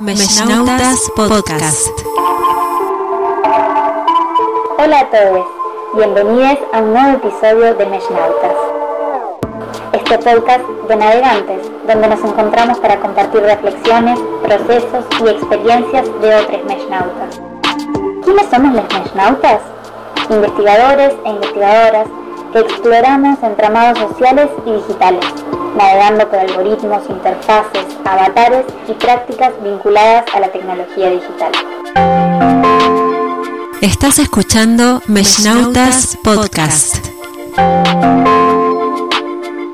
Meshnautas Podcast. Hola a todos, bienvenidos a un nuevo episodio de Meshnautas. Este podcast de navegantes, donde nos encontramos para compartir reflexiones, procesos y experiencias de otros Meshnautas. ¿Quiénes somos los Meshnautas? Investigadores e investigadoras que exploramos entramados sociales y digitales navegando por algoritmos, interfaces, avatares y prácticas vinculadas a la tecnología digital. Estás escuchando Meshnautas Podcast.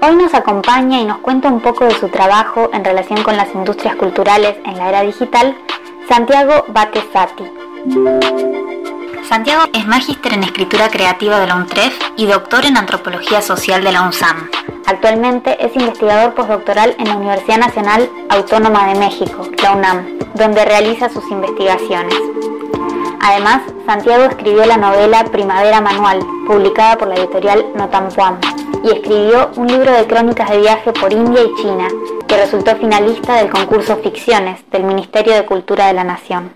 Hoy nos acompaña y nos cuenta un poco de su trabajo en relación con las industrias culturales en la era digital, Santiago Batesati. Santiago es magíster en escritura creativa de la UNTREF y doctor en antropología social de la UNSAM. Actualmente es investigador postdoctoral en la Universidad Nacional Autónoma de México, la UNAM, donde realiza sus investigaciones. Además, Santiago escribió la novela Primavera Manual, publicada por la editorial Notampuam, y escribió un libro de crónicas de viaje por India y China, que resultó finalista del concurso Ficciones del Ministerio de Cultura de la Nación.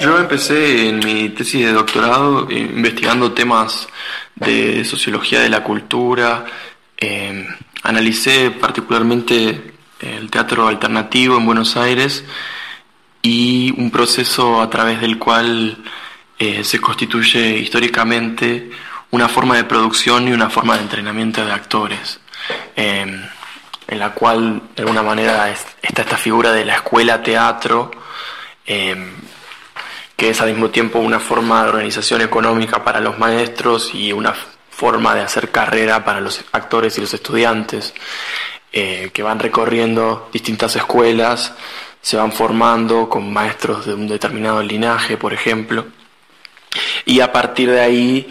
Yo empecé en mi tesis de doctorado eh, investigando temas de sociología de la cultura, eh, analicé particularmente el teatro alternativo en Buenos Aires y un proceso a través del cual eh, se constituye históricamente una forma de producción y una forma de entrenamiento de actores, en la cual de alguna manera está esta figura de la escuela teatro que es al mismo tiempo una forma de organización económica para los maestros y una forma de hacer carrera para los actores y los estudiantes, eh, que van recorriendo distintas escuelas, se van formando con maestros de un determinado linaje, por ejemplo, y a partir de ahí,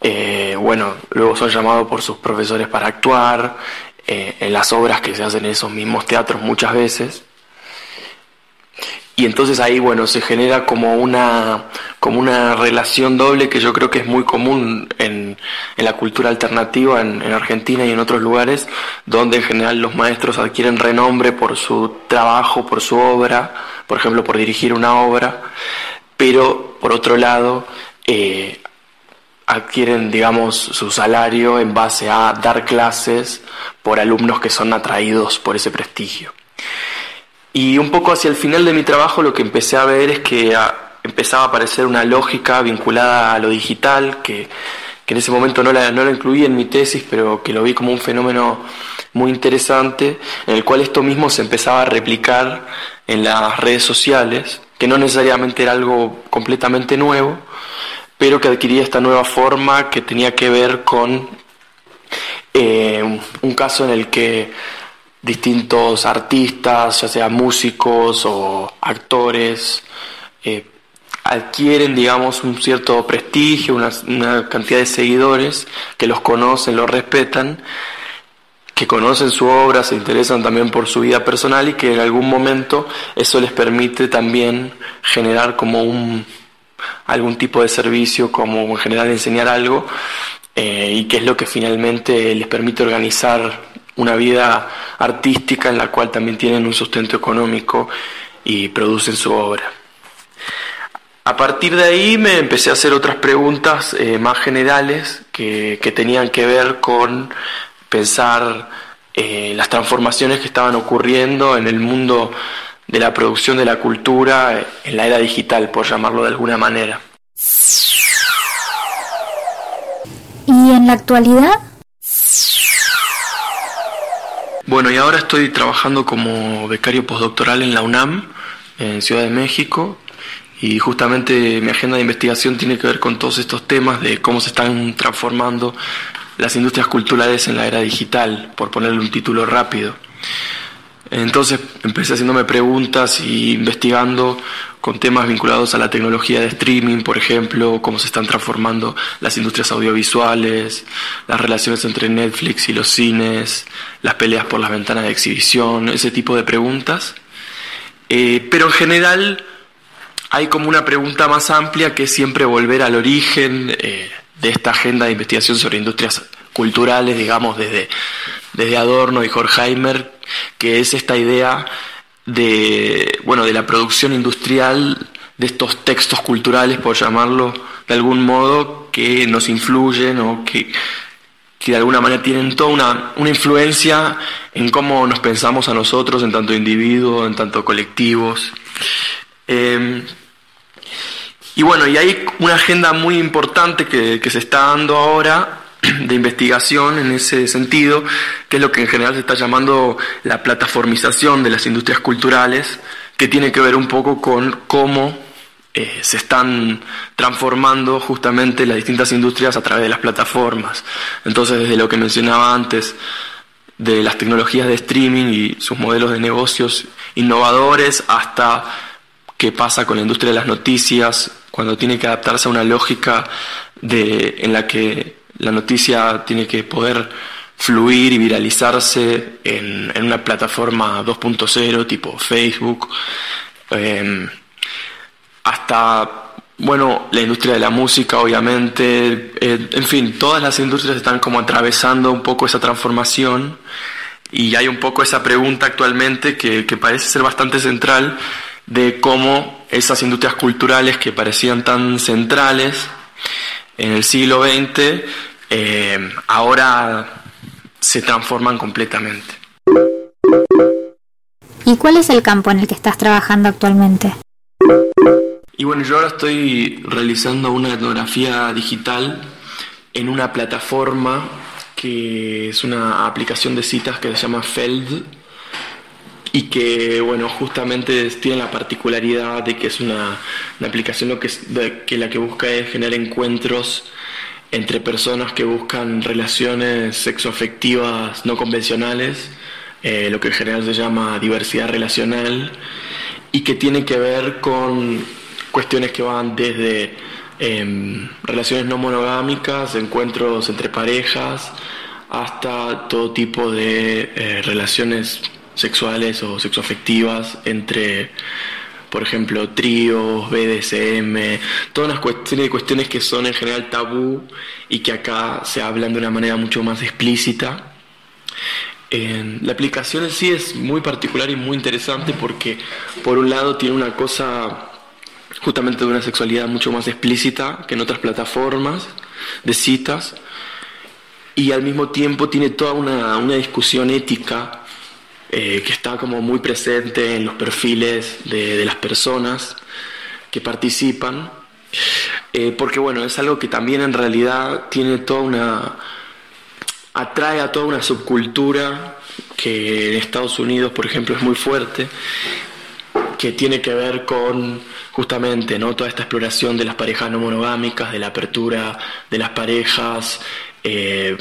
eh, bueno, luego son llamados por sus profesores para actuar eh, en las obras que se hacen en esos mismos teatros muchas veces, y entonces ahí, bueno, se genera como una, como una relación doble que yo creo que es muy común en, en la cultura alternativa en, en, Argentina y en otros lugares, donde en general los maestros adquieren renombre por su trabajo, por su obra, por ejemplo, por dirigir una obra, pero por otro lado, eh, adquieren, digamos, su salario en base a dar clases por alumnos que son atraídos por ese prestigio. Y un poco hacia el final de mi trabajo lo que empecé a ver es que empezaba a aparecer una lógica vinculada a lo digital, que, que en ese momento no la, no incluí en mi tesis, pero que lo vi como un fenómeno muy interesante, en el cual esto mismo se empezaba a replicar en las redes sociales, que no necesariamente era algo completamente nuevo, pero que adquiría esta nueva forma que tenía que ver con eh, un caso en el que distintos artistas, ya sea músicos o actores, eh, adquieren, digamos, un cierto prestigio, una, cantidad de seguidores que los conocen, los respetan, que conocen su obra, se interesan también por su vida personal y que en algún momento eso les permite también generar como un algún tipo de servicio, como en general enseñar algo, eh, y que es lo que finalmente les permite organizar una vida artística en la cual también tienen un sustento económico y producen su obra. A partir de ahí me empecé a hacer otras preguntas eh, más generales que, que, tenían que ver con pensar eh, las transformaciones que estaban ocurriendo en el mundo de la producción de la cultura en la era digital, por llamarlo de alguna manera. ¿Y en la actualidad? Bueno, y ahora estoy trabajando como becario postdoctoral en la UNAM, en Ciudad de México, y justamente mi agenda de investigación tiene que ver con todos estos temas de cómo se están transformando las industrias culturales en la era digital, por ponerle un título rápido. Entonces empecé haciéndome preguntas y investigando con temas vinculados a la tecnología de streaming, por ejemplo, cómo se están transformando las industrias audiovisuales, las relaciones entre Netflix y los cines, las peleas por las ventanas de exhibición, ese tipo de preguntas. Eh, pero en general hay como una pregunta más amplia que es siempre volver al origen eh, de esta agenda de investigación sobre industrias culturales, digamos, desde, desde Adorno y Horkheimer, que es esta idea de, bueno, de la producción industrial de estos textos culturales, por llamarlo de algún modo, que nos influyen o que, que de alguna manera tienen toda una, una, influencia en cómo nos pensamos a nosotros, en tanto individuos, en tanto colectivos. Eh, y bueno, y hay una agenda muy importante que, que se está dando ahora de investigación en ese sentido, que es lo que en general se está llamando la plataformización de las industrias culturales, que tiene que ver un poco con cómo eh, se están transformando justamente las distintas industrias a través de las plataformas. Entonces, desde lo que mencionaba antes, de las tecnologías de streaming y sus modelos de negocios innovadores, hasta qué pasa con la industria de las noticias, cuando tiene que adaptarse a una lógica de, en la que la noticia tiene que poder fluir y viralizarse en, una plataforma 2.0 tipo Facebook, eh, hasta, bueno, la industria de la música, obviamente, eh, en fin, todas las industrias están como atravesando un poco esa transformación. Y hay un poco esa pregunta actualmente que parece ser bastante central de cómo esas industrias culturales que parecían tan centrales en el siglo XX eh, ahora se transforman completamente. ¿Y cuál es el campo en el que estás trabajando actualmente? Y bueno, yo ahora estoy realizando una etnografía digital en una plataforma que es una aplicación de citas que se llama Feld y que bueno justamente tiene la particularidad de que es una, una aplicación lo que, que la que busca es generar encuentros entre personas que buscan relaciones sexoafectivas no convencionales, eh, lo que en general se llama diversidad relacional, y que tiene que ver con cuestiones que van desde eh, relaciones no monogámicas, encuentros entre parejas, hasta todo tipo de eh, relaciones sexuales o sexoafectivas entre por ejemplo, tríos, BDSM, todas las cuestiones cuestiones que son en general tabú y que acá se hablan de una manera mucho más explícita. la aplicación en sí es muy particular y muy interesante porque por un lado tiene una cosa justamente de una sexualidad mucho más explícita que en otras plataformas de citas y al mismo tiempo tiene toda una, una discusión ética eh, que está como muy presente en los perfiles de, las personas que participan, eh, porque bueno, es algo que también en realidad tiene toda una, atrae a toda una subcultura que en Estados Unidos, por ejemplo, es muy fuerte, que tiene que ver con justamente ¿no? toda esta exploración de las parejas no monogámicas, de la apertura de las parejas, eh,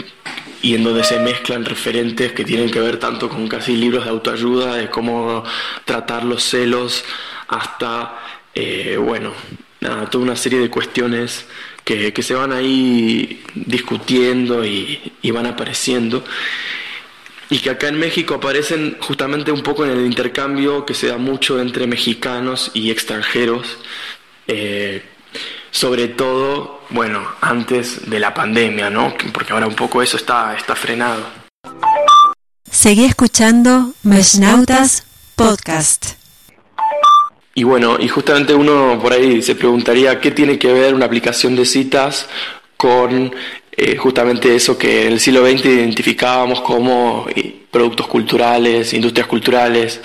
y en donde se mezclan referentes que tienen que ver tanto con casi libros de autoayuda, de cómo tratar los celos, hasta, eh, bueno, toda una serie de cuestiones que, se van ahí discutiendo y, van apareciendo y que acá en México aparecen justamente un poco en el intercambio que se da mucho entre mexicanos y extranjeros. Eh, sobre todo, bueno, antes de la pandemia, ¿no? Porque ahora un poco eso está, está frenado. Seguí escuchando Meshnautas Podcast. Y bueno, y justamente uno por ahí se preguntaría qué tiene que ver una aplicación de citas con eh, justamente eso que en el siglo XX identificábamos como eh, productos culturales, industrias culturales,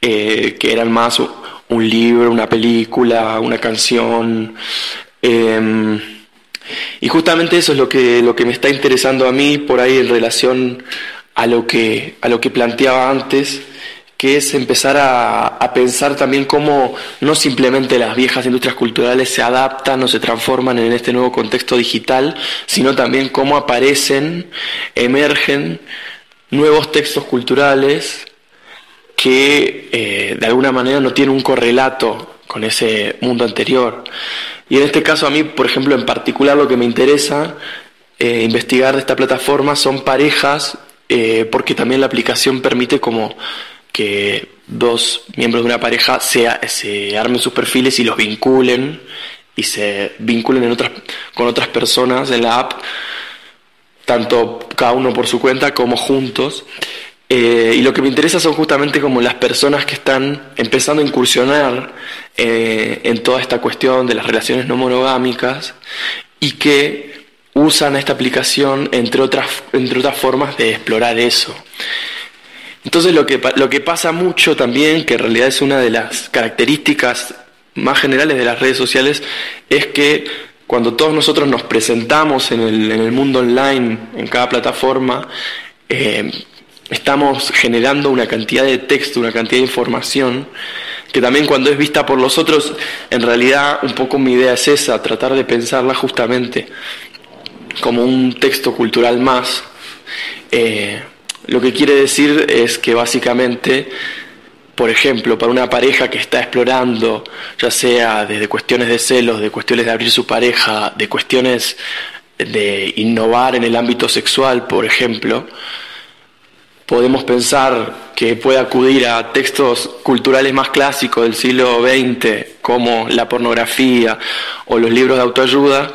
eh, que eran más un libro, una película, una canción. Em, y justamente eso es lo que, lo que me está interesando a mí por ahí en relación a lo que, a lo que planteaba antes, que es empezar a, a, pensar también cómo no simplemente las viejas industrias culturales se adaptan o se transforman en este nuevo contexto digital, sino también cómo aparecen, emergen nuevos textos culturales que eh, de alguna manera no tiene un correlato con ese mundo anterior. Y en este caso a mí, por ejemplo, en particular lo que me interesa eh, investigar de esta plataforma son parejas, eh, porque también la aplicación permite como que dos miembros de una pareja se, se armen sus perfiles y los vinculen y se vinculen con otras personas en la app, tanto cada uno por su cuenta como juntos. Eh, y lo que me interesa son justamente como las personas que están empezando a incursionar eh, en toda esta cuestión de las relaciones no monogámicas y que usan esta aplicación entre otras, entre otras formas de explorar eso. Entonces lo que, lo que pasa mucho también, que en realidad es una de las características más generales de las redes sociales, es que cuando todos nosotros nos presentamos en el, en el mundo online, en cada plataforma, eh, estamos generando una cantidad de texto, una cantidad de información, que también cuando es vista por los otros, en realidad un poco mi idea es esa, tratar de pensarla justamente como un texto cultural más. Eh, lo que quiere decir es que básicamente, por ejemplo, para una pareja que está explorando, ya sea desde cuestiones de celos, de cuestiones de abrir su pareja, de cuestiones de innovar en el ámbito sexual, por ejemplo, podemos pensar que puede acudir a textos culturales más clásicos del siglo XX, como la pornografía o los libros de autoayuda,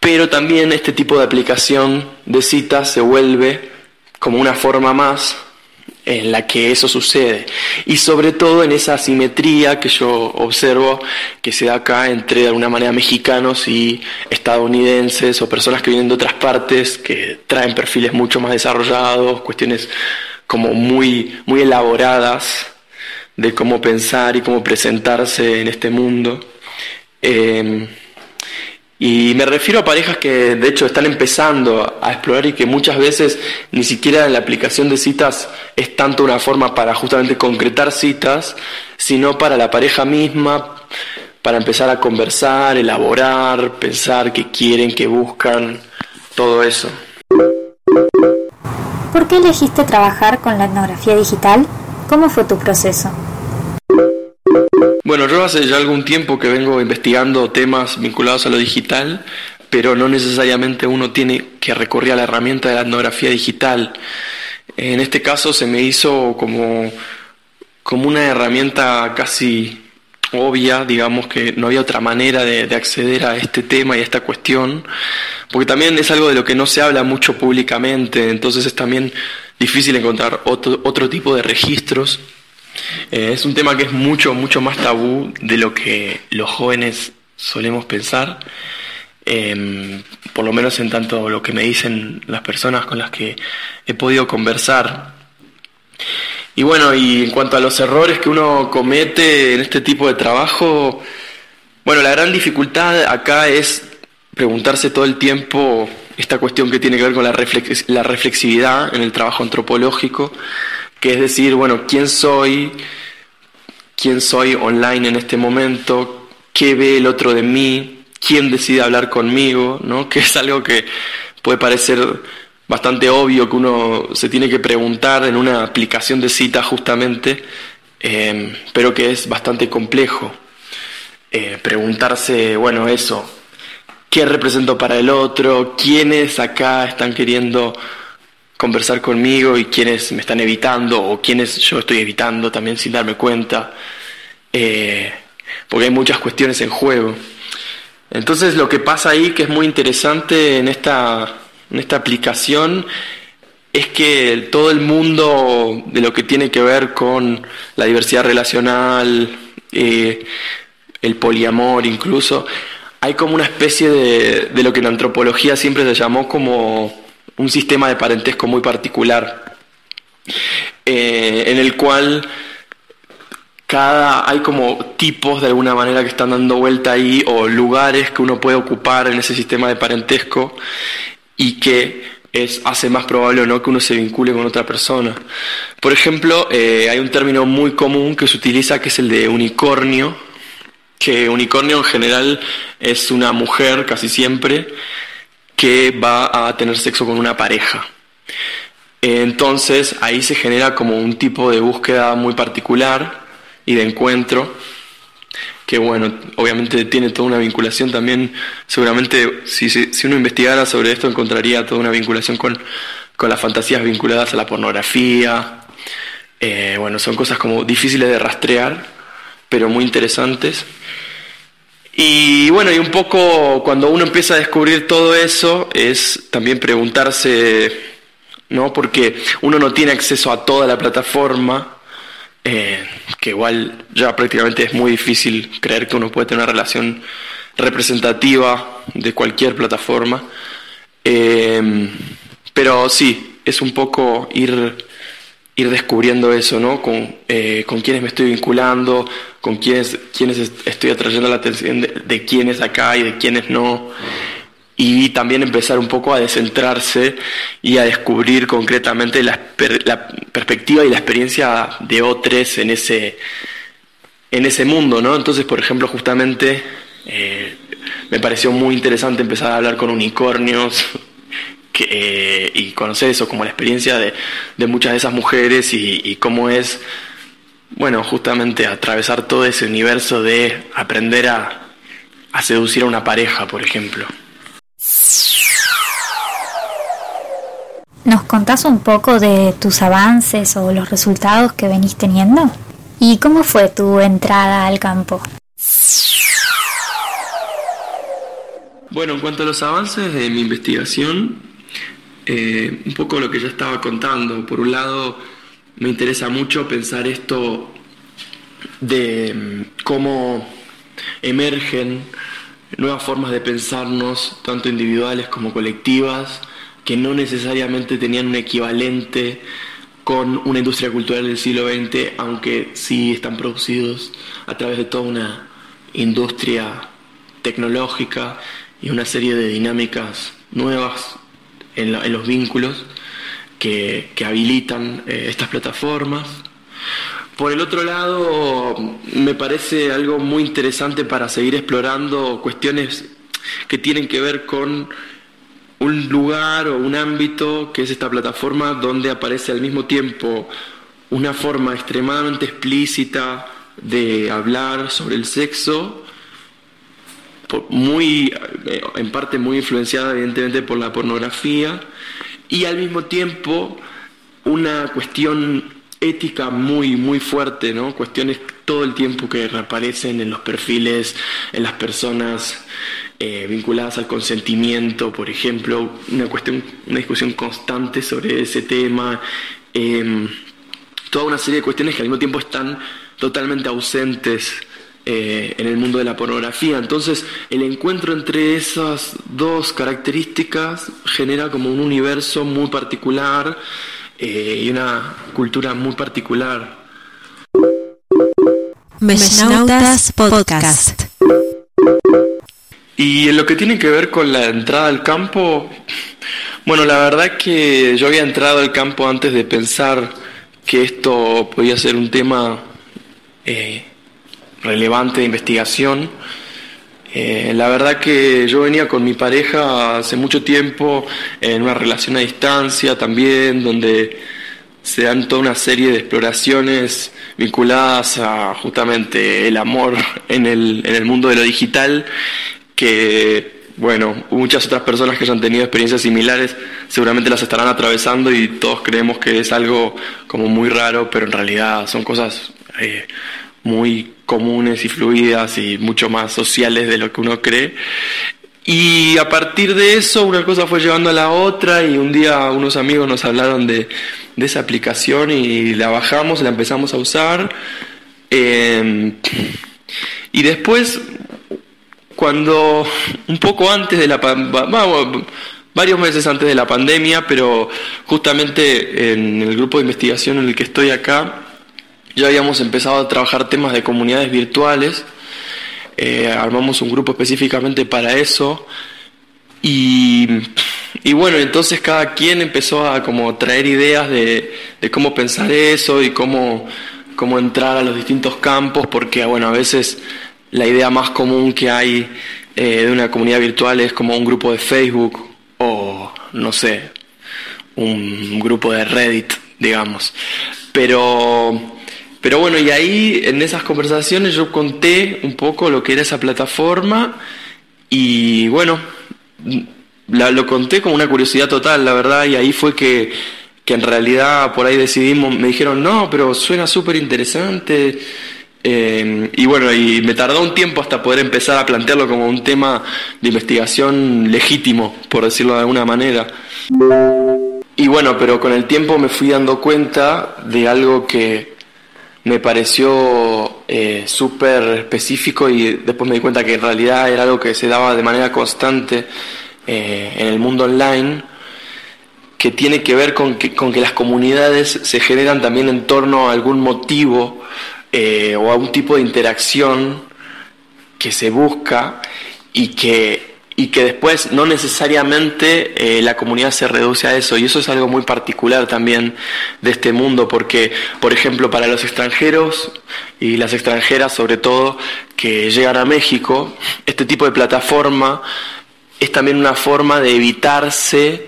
pero también este tipo de aplicación de citas se vuelve como una forma más en la que eso sucede. Y sobre todo en esa asimetría que yo observo que se da acá entre de alguna manera mexicanos y estadounidenses o personas que vienen de otras partes que traen perfiles mucho más desarrollados, cuestiones como muy, muy elaboradas de cómo pensar y cómo presentarse en este mundo. Eh, y me refiero a parejas que de hecho están empezando a explorar y que muchas veces ni siquiera en la aplicación de citas es tanto una forma para justamente concretar citas, sino para la pareja misma, para empezar a conversar, elaborar, pensar qué quieren, qué buscan, todo eso. ¿Por qué elegiste trabajar con la etnografía digital? ¿Cómo fue tu proceso? Bueno, yo hace ya algún tiempo que vengo investigando temas vinculados a lo digital, pero no necesariamente uno tiene que recurrir a la herramienta de la etnografía digital. En este caso se me hizo como, como una herramienta casi obvia, digamos que no había otra manera de, acceder a este tema y a esta cuestión, porque también es algo de lo que no se habla mucho públicamente, entonces es también difícil encontrar otro, otro tipo de registros eh, es un tema que es mucho, mucho más tabú de lo que los jóvenes solemos pensar, em, por lo menos en tanto lo que me dicen las personas con las que he podido conversar. Y bueno, y en cuanto a los errores que uno comete en este tipo de trabajo, bueno, la gran dificultad acá es preguntarse todo el tiempo esta cuestión que tiene que ver con la, la reflexividad en el trabajo antropológico que es decir, bueno, quién soy, quién soy online en este momento, qué ve el otro de mí, quién decide hablar conmigo, ¿no? Que es algo que puede parecer bastante obvio que uno se tiene que preguntar en una aplicación de cita justamente, em, pero que es bastante complejo. Eh, preguntarse, bueno, eso, ¿qué represento para el otro? ¿Quiénes acá están queriendo conversar conmigo y quienes me están evitando o quienes yo estoy evitando también sin darme cuenta, eh, porque hay muchas cuestiones en juego. Entonces lo que pasa ahí que es muy interesante en esta, en esta aplicación es que todo el mundo de lo que tiene que ver con la diversidad relacional, eh, el poliamor incluso, hay como una especie de, de lo que en antropología siempre se llamó como un sistema de parentesco muy particular, eh, en el cual cada hay como tipos de alguna manera que están dando vuelta ahí o lugares que uno puede ocupar en ese sistema de parentesco y que es, hace más probable o no que uno se vincule con otra persona. Por ejemplo, eh, hay un término muy común que se utiliza que es el de unicornio, que unicornio en general es una mujer casi siempre que va a tener sexo con una pareja. Entonces ahí se genera como un tipo de búsqueda muy particular y de encuentro, que bueno, obviamente tiene toda una vinculación también, seguramente si, si uno investigara sobre esto encontraría toda una vinculación con, con las fantasías vinculadas a la pornografía, eh, bueno, son cosas como difíciles de rastrear, pero muy interesantes. Y bueno, y un poco cuando uno empieza a descubrir todo eso, es también preguntarse ¿no? Porque uno no tiene acceso a toda la plataforma, eh, que igual ya prácticamente es muy difícil creer que uno puede tener una relación representativa de cualquier plataforma. Eh, pero sí, es un poco ir, ir descubriendo eso, ¿no? Con, eh, con quiénes me estoy vinculando, con quiénes, quiénes estoy atrayendo la atención de, de quiénes acá y de quiénes no y también empezar un poco a descentrarse y a descubrir concretamente la, la perspectiva y la experiencia de otros en ese, en ese mundo, ¿no? Entonces, por ejemplo, justamente eh, me pareció muy interesante empezar a hablar con unicornios eh, y conocer eso, como la experiencia de, de muchas de esas mujeres y cómo es, bueno, justamente atravesar todo ese universo de aprender a, a seducir a una pareja, por ejemplo. ¿Nos contás un poco de tus avances o los resultados que venís teniendo? ¿Y cómo fue tu entrada al campo? Bueno, en cuanto a los avances de mi investigación, eh, un poco lo que ya estaba contando. Por un lado, me interesa mucho pensar esto de mm, cómo emergen nuevas formas de pensarnos, tanto individuales como colectivas, que no necesariamente tenían un equivalente con una industria cultural del siglo XX, aunque sí están producidos a través de toda una industria tecnológica y una serie de dinámicas nuevas en, los vínculos que, habilitan eh, estas plataformas. Por el otro lado, me parece algo muy interesante para seguir explorando cuestiones que tienen que ver con un lugar o un ámbito que es esta plataforma donde aparece al mismo tiempo una forma extremadamente explícita de hablar sobre el sexo, muy, eh, en parte muy influenciada evidentemente por la pornografía, y al mismo tiempo una cuestión ética muy, muy fuerte, ¿no? Cuestiones todo el tiempo que reaparecen en los perfiles, en las personas eh, vinculadas al consentimiento, por ejemplo, una cuestión, una discusión constante sobre ese tema, em, toda una serie de cuestiones que al mismo tiempo están totalmente ausentes eh, en el mundo de la pornografía. Entonces, el encuentro entre esas dos características genera como un universo muy particular eh, y una cultura muy particular. Mesnautas Podcast. Y en lo que tiene que ver con la entrada al campo, bueno, la verdad que yo había entrado al campo antes de pensar que esto podía ser un tema eh, relevante de investigación. Eh, la verdad que yo venía con mi pareja hace mucho tiempo en una relación a distancia también, donde se dan toda una serie de exploraciones vinculadas a justamente el amor en el, en el mundo de lo digital que, bueno, muchas otras personas que hayan tenido experiencias similares seguramente las estarán atravesando y todos creemos que es algo como muy raro, pero en realidad son cosas eh, muy comunes y fluidas y mucho más sociales de lo que uno cree. Y a partir de eso una cosa fue llevando a la otra y un día unos amigos nos hablaron de, de esa aplicación y la bajamos, la empezamos a usar. Eh, y después cuando un poco antes de la varios meses antes de la pandemia, pero justamente en el grupo de investigación en el que estoy acá, ya habíamos empezado a trabajar temas de comunidades virtuales, eh, armamos un grupo específicamente para eso y, y, bueno, entonces cada quien empezó a como traer ideas de, de cómo pensar eso y cómo, cómo entrar a los distintos campos, porque bueno, a veces la idea más común que hay eh, de una comunidad virtual es como un grupo de Facebook o, no sé, un grupo de Reddit, digamos. Pero, pero bueno, y ahí en esas conversaciones yo conté un poco lo que era esa plataforma y bueno, lo conté como una curiosidad total, la verdad, y ahí fue que, que en realidad por ahí decidimos, me dijeron, no, pero suena súper interesante eh, y bueno, y me tardó un tiempo hasta poder empezar a plantearlo como un tema de investigación legítimo, por decirlo de alguna manera. y bueno, pero con el tiempo me fui dando cuenta de algo que me pareció eh, súper específico y después me di cuenta que en realidad era algo que se daba de manera constante eh, en el mundo online, que tiene que ver con que, con que las comunidades se generan también en torno a algún motivo eh, o a un tipo de interacción que se busca y que y que después no necesariamente eh, la comunidad se reduce a eso. Y eso es algo muy particular también de este mundo, porque, por ejemplo, para los extranjeros y las extranjeras sobre todo que llegan a México, este tipo de plataforma es también una forma de evitarse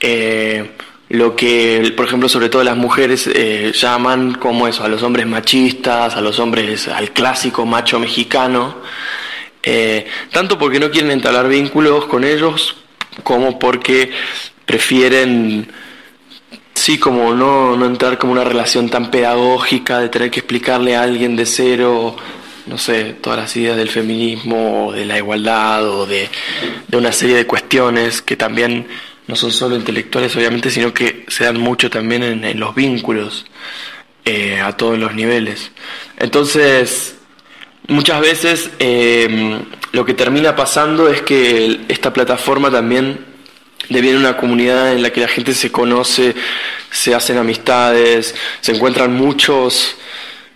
eh, lo que, por ejemplo, sobre todo las mujeres eh, llaman como eso, a los hombres machistas, a los hombres, al clásico macho mexicano eh, tanto porque no quieren entablar vínculos con ellos, como porque prefieren, sí, como no, no entrar como una relación tan pedagógica de tener que explicarle a alguien de cero, no sé, todas las ideas del feminismo o de la igualdad o de, una serie de cuestiones que también no son solo intelectuales, obviamente, sino que se dan mucho también en, los vínculos eh, a todos los niveles. Entonces, Muchas veces em, lo que termina pasando es que esta plataforma también deviene una comunidad en la que la gente se conoce, se hacen amistades, se encuentran muchos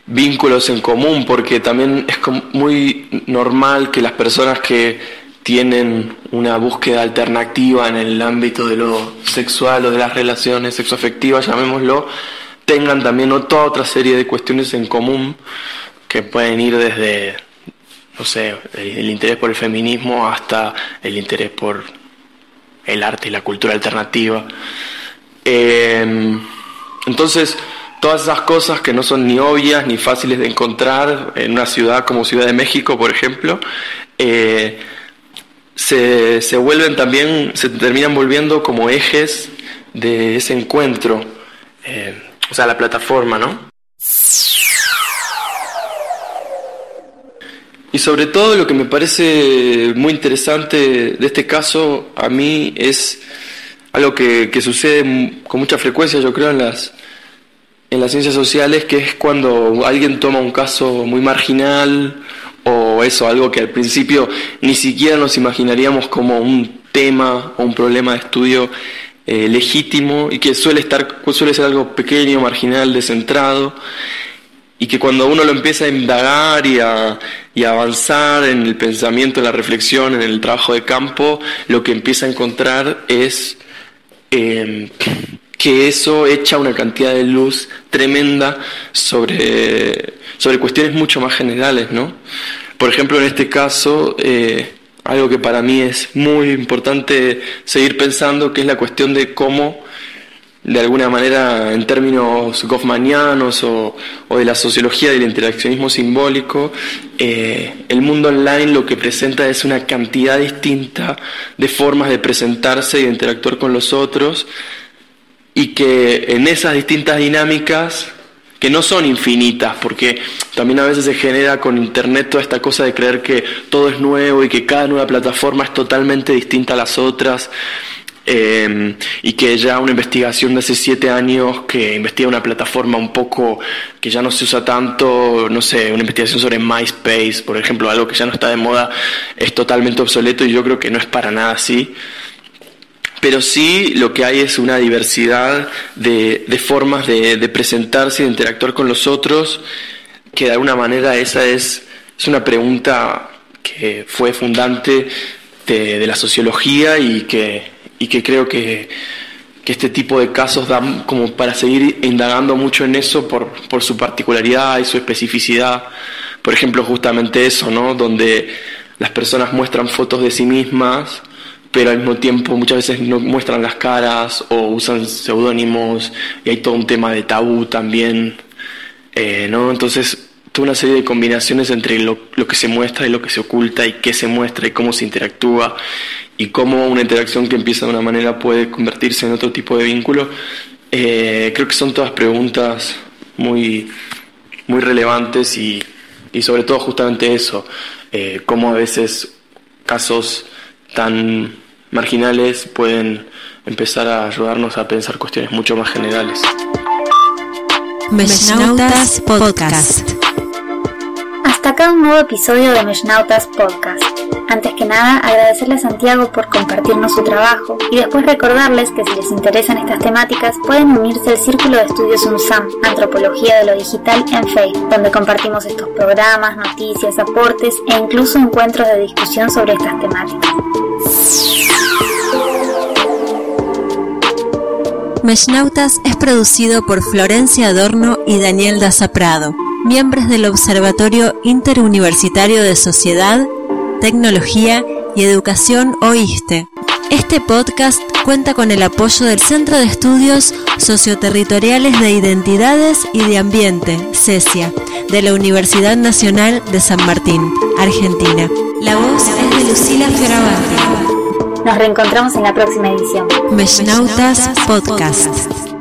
vínculos en común, porque también es muy normal que las personas que tienen una búsqueda alternativa en el ámbito de lo sexual o de las relaciones sexoafectivas, llamémoslo, tengan también toda otra serie de cuestiones en común que pueden ir desde, no sé, el, interés por el feminismo hasta el interés por el arte y la cultura alternativa. Em, entonces, todas esas cosas que no son ni obvias ni fáciles de encontrar en una ciudad como Ciudad de México, por ejemplo, eh, se, se, vuelven también, se terminan volviendo como ejes de ese encuentro, eh, o sea, la plataforma, ¿no? Y sobre todo lo que me parece muy interesante de este caso a mí es algo que, sucede con mucha frecuencia, yo creo, en las, en las ciencias sociales, que es cuando alguien toma un caso muy marginal o eso, algo que al principio ni siquiera nos imaginaríamos como un tema o un problema de estudio eh, legítimo y que suele, estar, suele ser algo pequeño, marginal, descentrado y que cuando uno lo empieza a indagar y a, avanzar en el pensamiento, en la reflexión, en el trabajo de campo, lo que empieza a encontrar es em, que eso echa una cantidad de luz tremenda sobre, sobre cuestiones mucho más generales, ¿no? Por ejemplo, en este caso, eh, algo que para mí es muy importante seguir pensando, que es la cuestión de cómo de alguna manera en términos goffmanianos o, de la sociología del interaccionismo simbólico, eh, el mundo online lo que presenta es una cantidad distinta de formas de presentarse y de interactuar con los otros y que en esas distintas dinámicas que no son infinitas, porque también a veces se genera con Internet toda esta cosa de creer que todo es nuevo y que cada nueva plataforma es totalmente distinta a las otras. Em, y que ya una investigación de hace siete años que investiga una plataforma un poco que ya no se usa tanto, no sé, una investigación sobre MySpace, por ejemplo, algo que ya no está de moda, es totalmente obsoleto y yo creo que no es para nada así. Pero sí lo que hay es una diversidad de, formas de, presentarse y de interactuar con los otros, que de alguna manera esa es, es una pregunta que fue fundante de la sociología y que y que creo que, este tipo de casos dan como para seguir indagando mucho en eso por, por su particularidad y su especificidad. Por ejemplo, justamente eso, ¿no? Donde las personas muestran fotos de sí mismas, pero al mismo tiempo muchas veces no muestran las caras o usan seudónimos y hay todo un tema de tabú también, eh, ¿no? Entonces, toda una serie de combinaciones entre lo, lo, que se muestra y lo que se oculta y qué se muestra y cómo se interactúa y cómo una interacción que empieza de una manera puede convertirse en otro tipo de vínculo, eh, creo que son todas preguntas muy, muy relevantes y, y sobre todo justamente eso, eh, cómo a veces casos tan marginales pueden empezar a ayudarnos a pensar cuestiones mucho más generales. Meshnautas Podcast. Hasta acá un nuevo episodio de Meshnautas Podcast. Antes que nada, agradecerle a Santiago por compartirnos su trabajo y después recordarles que si les interesan estas temáticas pueden unirse al Círculo de Estudios UNSAM, Antropología de lo Digital en Facebook, donde compartimos estos programas, noticias, aportes e incluso encuentros de discusión sobre estas temáticas. Meshnautas es producido por Florencia Adorno y Daniel Daza Prado, miembros del Observatorio Interuniversitario de Sociedad, Tecnología y Educación OISTE. Este podcast cuenta con el apoyo del Centro de Estudios Socioterritoriales de Identidades y de Ambiente, CESIA, de la Universidad Nacional de San Martín, Argentina. La voz es de Lucila Fioravanti. Nos reencontramos en la próxima edición. Meshnautas Podcast.